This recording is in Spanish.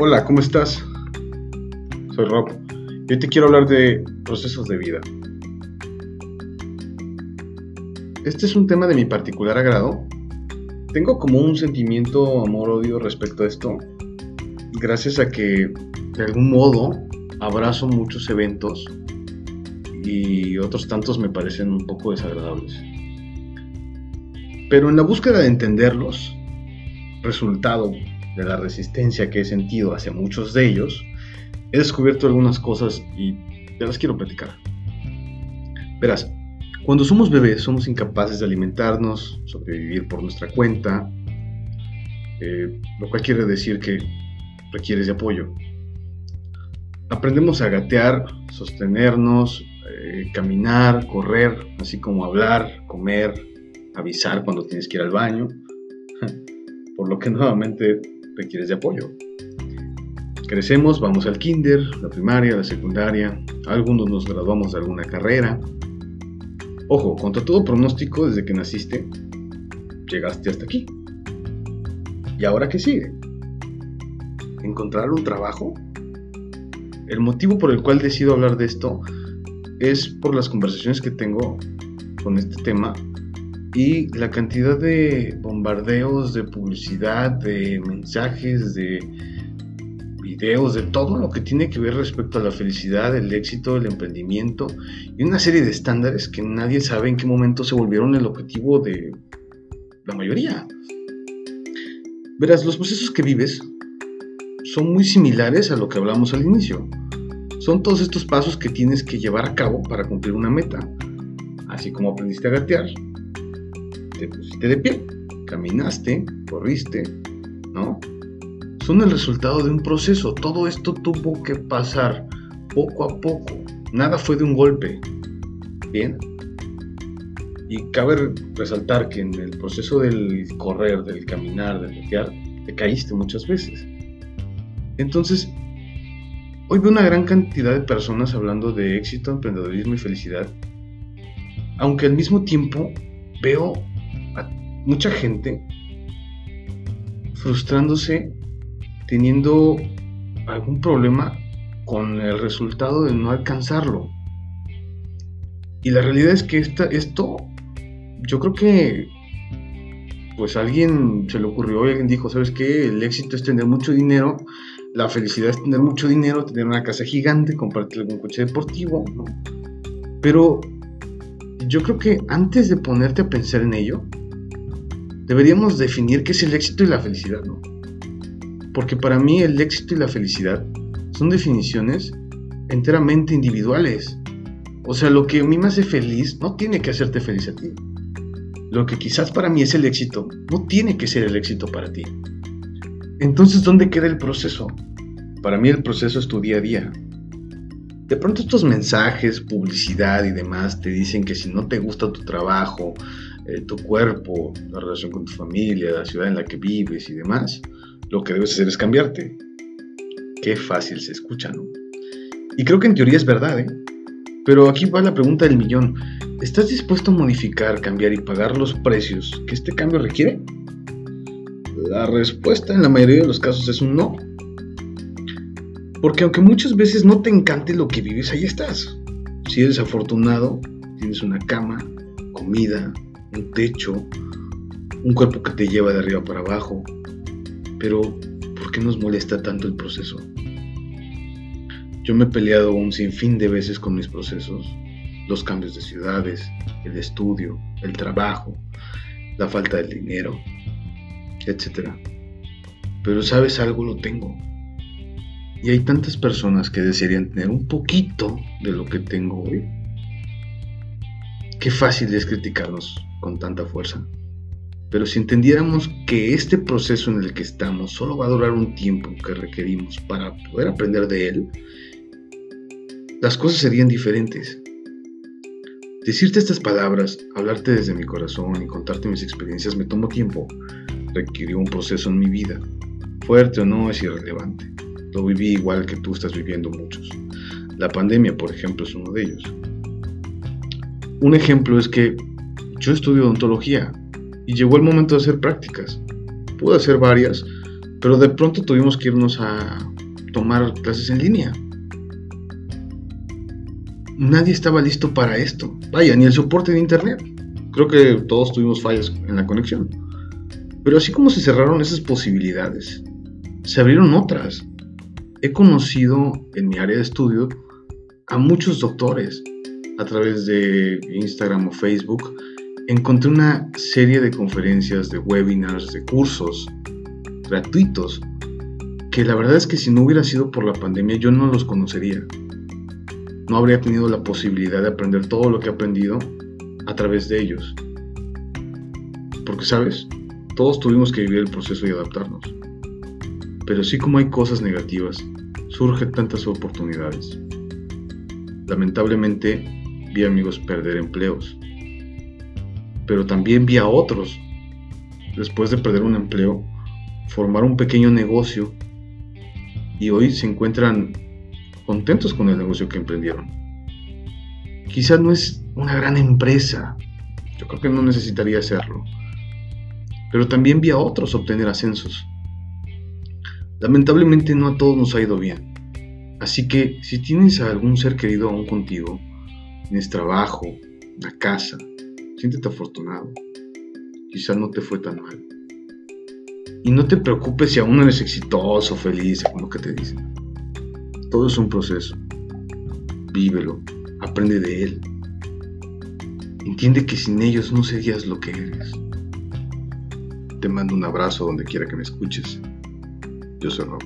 Hola, ¿cómo estás? Soy Rob. Y hoy te quiero hablar de procesos de vida. Este es un tema de mi particular agrado. Tengo como un sentimiento amor-odio respecto a esto, gracias a que de algún modo abrazo muchos eventos y otros tantos me parecen un poco desagradables. Pero en la búsqueda de entenderlos, resultado de la resistencia que he sentido hacia muchos de ellos, he descubierto algunas cosas y te las quiero platicar. Verás, cuando somos bebés somos incapaces de alimentarnos, sobrevivir por nuestra cuenta, eh, lo cual quiere decir que requieres de apoyo. Aprendemos a gatear, sostenernos, eh, caminar, correr, así como hablar, comer, avisar cuando tienes que ir al baño, por lo que nuevamente requieres de apoyo. Crecemos, vamos al kinder, la primaria, la secundaria, algunos nos graduamos de alguna carrera. Ojo, contra todo pronóstico, desde que naciste, llegaste hasta aquí. ¿Y ahora qué sigue? ¿Encontrar un trabajo? El motivo por el cual decido hablar de esto es por las conversaciones que tengo con este tema y la cantidad de bombardeos, de publicidad, de mensajes, de videos, de todo lo que tiene que ver respecto a la felicidad, el éxito, el emprendimiento y una serie de estándares que nadie sabe en qué momento se volvieron el objetivo de la mayoría. Verás, los procesos que vives son muy similares a lo que hablamos al inicio. Son todos estos pasos que tienes que llevar a cabo para cumplir una meta. Así como aprendiste a gatear, te pusiste de pie, caminaste, corriste, ¿no? Son el resultado de un proceso. Todo esto tuvo que pasar poco a poco. Nada fue de un golpe. Bien. Y cabe resaltar que en el proceso del correr, del caminar, del gatear, te caíste muchas veces. Entonces, hoy veo una gran cantidad de personas hablando de éxito, emprendedorismo y felicidad, aunque al mismo tiempo veo mucha gente frustrándose teniendo algún problema con el resultado de no alcanzarlo. Y la realidad es que esta, esto, yo creo que, pues alguien se le ocurrió, alguien dijo, ¿sabes qué? El éxito es tener mucho dinero, la felicidad es tener mucho dinero, tener una casa gigante, comprarte algún coche deportivo, Pero yo creo que antes de ponerte a pensar en ello, deberíamos definir qué es el éxito y la felicidad, ¿no? Porque para mí el éxito y la felicidad son definiciones enteramente individuales. O sea, lo que a mí me hace feliz no tiene que hacerte feliz a ti. Lo que quizás para mí es el éxito no tiene que ser el éxito para ti. Entonces, ¿dónde queda el proceso? Para mí el proceso es tu día a día. De pronto estos mensajes, publicidad y demás te dicen que si no te gusta tu trabajo, eh, tu cuerpo, la relación con tu familia, la ciudad en la que vives y demás, lo que debes hacer es cambiarte. Qué fácil se escucha, ¿no? Y creo que en teoría es verdad, ¿eh? Pero aquí va la pregunta del millón. ¿Estás dispuesto a modificar, cambiar y pagar los precios que este cambio requiere? La respuesta en la mayoría de los casos es un no. Porque aunque muchas veces no te encante lo que vives, ahí estás. Si eres afortunado, tienes una cama, comida, un techo, un cuerpo que te lleva de arriba para abajo. Pero, ¿por qué nos molesta tanto el proceso? Yo me he peleado un sinfín de veces con mis procesos, los cambios de ciudades, el estudio, el trabajo, la falta de dinero, etc. Pero sabes algo, lo tengo. Y hay tantas personas que desearían tener un poquito de lo que tengo hoy. Qué fácil es criticarnos con tanta fuerza. Pero si entendiéramos que este proceso en el que estamos solo va a durar un tiempo que requerimos para poder aprender de él, las cosas serían diferentes. Decirte estas palabras, hablarte desde mi corazón y contarte mis experiencias me tomó tiempo. Requirió un proceso en mi vida. Fuerte o no es irrelevante. Lo viví igual que tú estás viviendo muchos. La pandemia, por ejemplo, es uno de ellos. Un ejemplo es que yo estudio odontología y llegó el momento de hacer prácticas. Pude hacer varias, Pero de pronto tuvimos que irnos a tomar clases en línea. Nadie estaba listo para esto. Vaya, ni el soporte de Internet. Creo que todos tuvimos fallas en la conexión. Pero así como se cerraron esas posibilidades, se abrieron otras. He conocido en mi área de estudio a muchos doctores a través de Instagram o Facebook. Encontré una serie de conferencias, de webinars, de cursos gratuitos que la verdad es que si no hubiera sido por la pandemia yo no los conocería. No habría tenido la posibilidad de aprender todo lo que he aprendido a través de ellos. Porque, ¿sabes? Todos tuvimos que vivir el proceso y adaptarnos. Pero sí como hay cosas negativas, surgen tantas oportunidades. Lamentablemente vi amigos perder empleos, pero también vi a otros, después de perder un empleo, formar un pequeño negocio y hoy se encuentran contentos con el negocio que emprendieron. Quizás no es una gran empresa, yo creo que no necesitaría hacerlo, pero también vi a otros obtener ascensos. Lamentablemente no a todos nos ha ido bien. Así que si tienes a algún ser querido aún contigo, tienes trabajo, la casa, siéntete afortunado. Quizás no te fue tan mal. Y no te preocupes si aún no eres exitoso, feliz, como lo que te dicen. Todo es un proceso. Vívelo, aprende de él. Entiende que sin ellos no serías lo que eres. Te mando un abrazo donde quiera que me escuches. Yo soy Rob.